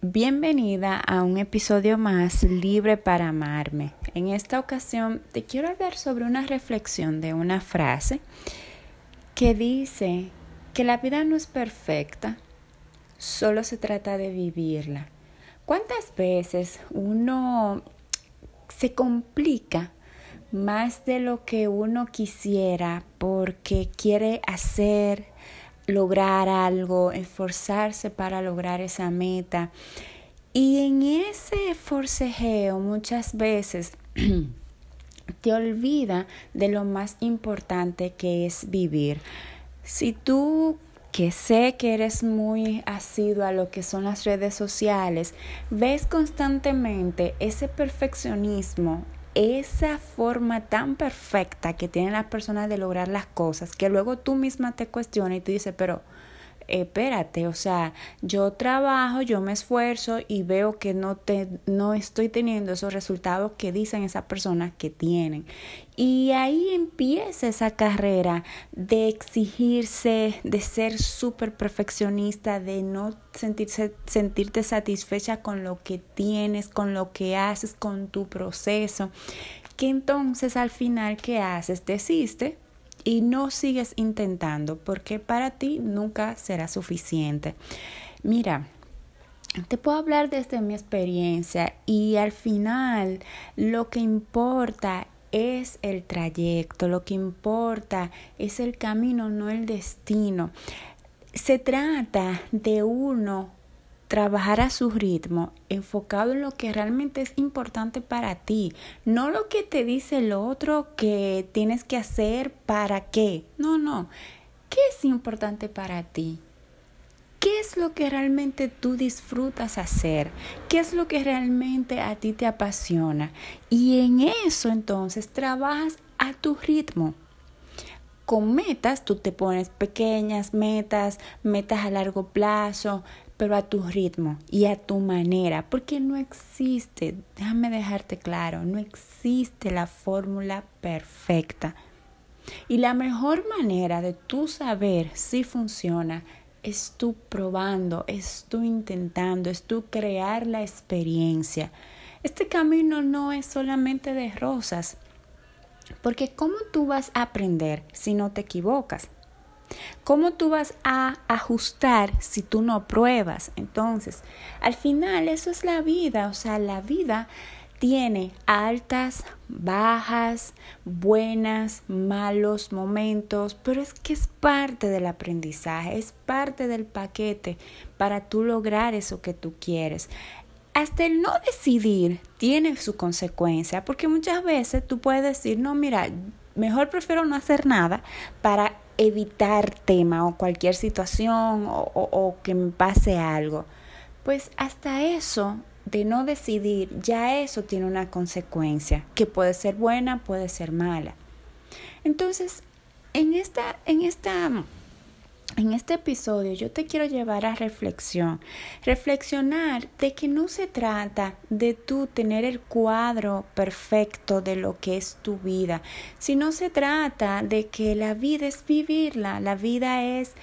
Bienvenida a un episodio más libre para amarme. En esta ocasión te quiero hablar sobre una reflexión de una frase que dice que la vida no es perfecta, solo se trata de vivirla. ¿Cuántas veces uno se complica más de lo que uno quisiera porque quiere hacer, lograr algo, esforzarse para lograr esa meta. Y en ese forcejeo muchas veces te olvida de lo más importante que es vivir. Si tú que sé que eres muy asiduo a lo que son las redes sociales, ves constantemente ese perfeccionismo, esa forma tan perfecta que tienen las personas de lograr las cosas, que luego tú misma te cuestionas y tú dices, pero espérate, o sea, yo trabajo, yo me esfuerzo y veo que no, te, no estoy teniendo esos resultados que dicen esas personas que tienen. Y ahí empieza esa carrera de exigirse, de ser súper perfeccionista, de no sentirse, sentirte satisfecha con lo que tienes, con lo que haces, con tu proceso. Que entonces al final, ¿qué haces? Desiste y no sigues intentando porque para ti nunca será suficiente. Mira, te puedo hablar desde mi experiencia y al final lo que importa es el trayecto, lo que importa es el camino, no el destino. Se trata de uno trabajar a su ritmo, enfocado en lo que realmente es importante para ti, no lo que te dice el otro que tienes que hacer para qué. No, no. ¿Qué es importante para ti? ¿Qué es lo que realmente tú disfrutas hacer? ¿Qué es lo que realmente a ti te apasiona? Y en eso entonces trabajas a tu ritmo. Con metas, tú te pones pequeñas metas, metas a largo plazo, pero a tu ritmo y a tu manera, porque no existe, déjame dejarte claro, no existe la fórmula perfecta. Y la mejor manera de tú saber si funciona es tú probando, es tú intentando, es tú crear la experiencia. Este camino no es solamente de rosas, porque ¿cómo tú vas a aprender si no te equivocas? ¿Cómo tú vas a ajustar si tú no pruebas? Entonces, al final eso es la vida, o sea, la vida tiene altas, bajas, buenas, malos momentos, pero es que es parte del aprendizaje, es parte del paquete para tú lograr eso que tú quieres. Hasta el no decidir tiene su consecuencia, porque muchas veces tú puedes decir, no, mira, mejor prefiero no hacer nada para evitar tema o cualquier situación o, que me pase algo. Pues hasta eso de no decidir, ya eso tiene una consecuencia, que puede ser buena, puede ser mala. Entonces, en esta, en esta en este episodio yo te quiero llevar a reflexión, reflexionar de que no se trata de tú tener el cuadro perfecto de lo que es tu vida, sino se trata de que la vida es vivirla, la vida es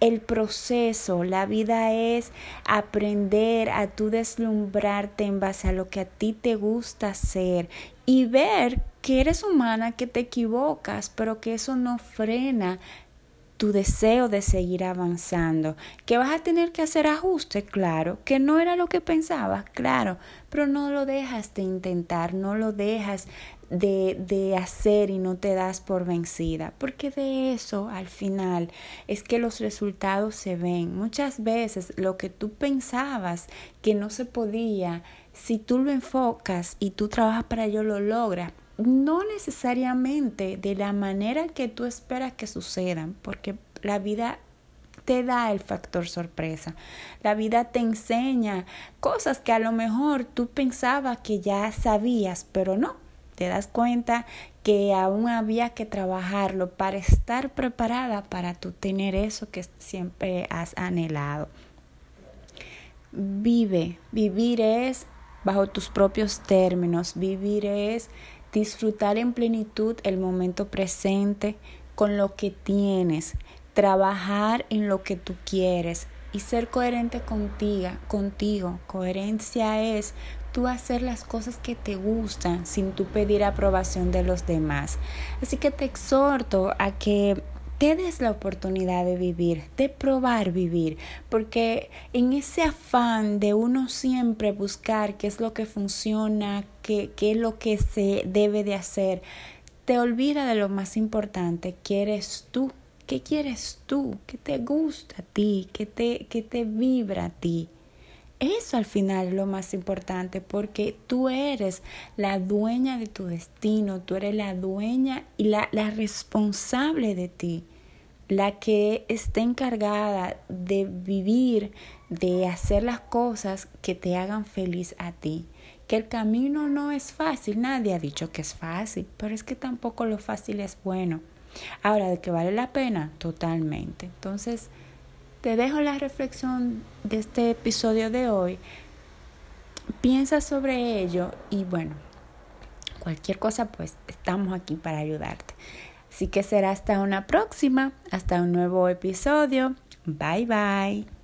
el proceso, la vida es aprender a tú deslumbrarte en base a lo que a ti te gusta hacer y ver que eres humana, que te equivocas, pero que eso no frena tu deseo de seguir avanzando, que vas a tener que hacer ajustes, claro, que no era lo que pensabas, claro, pero no lo dejas de intentar, no lo dejas de, de hacer y no te das por vencida, porque de eso al final es que los resultados se ven. Muchas veces lo que tú pensabas que no se podía, si tú lo enfocas y tú trabajas para ello, lo logras no necesariamente de la manera que tú esperas que sucedan, porque la vida te da el factor sorpresa. La vida te enseña cosas que a lo mejor tú pensabas que ya sabías, pero no. Te das cuenta que aún había que trabajarlo para estar preparada para tú tener eso que siempre has anhelado. Vive, vivir es bajo tus propios términos, vivir es disfrutar en plenitud el momento presente con lo que tienes, trabajar en lo que tú quieres y ser coherente contigo, contigo. Coherencia es tú hacer las cosas que te gustan sin tú pedir aprobación de los demás. Así que te exhorto a que te des la oportunidad de vivir, de probar vivir, porque en ese afán de uno siempre buscar qué es lo que funciona, qué, qué es lo que se debe de hacer, te olvida de lo más importante, que eres tú. ¿Qué quieres tú? ¿Qué te gusta a ti? ¿Qué te, qué te vibra a ti? Eso al final es lo más importante porque tú eres la dueña de tu destino, tú eres la dueña y la, la responsable de ti, la que está encargada de vivir, de hacer las cosas que te hagan feliz a ti. Que el camino no es fácil, nadie ha dicho que es fácil, pero es que tampoco lo fácil es bueno. Ahora, de que vale la pena, totalmente. Entonces, te dejo la reflexión de este episodio de hoy. Piensa sobre ello y bueno, cualquier cosa pues estamos aquí para ayudarte. Así que será hasta una próxima, hasta un nuevo episodio. Bye bye.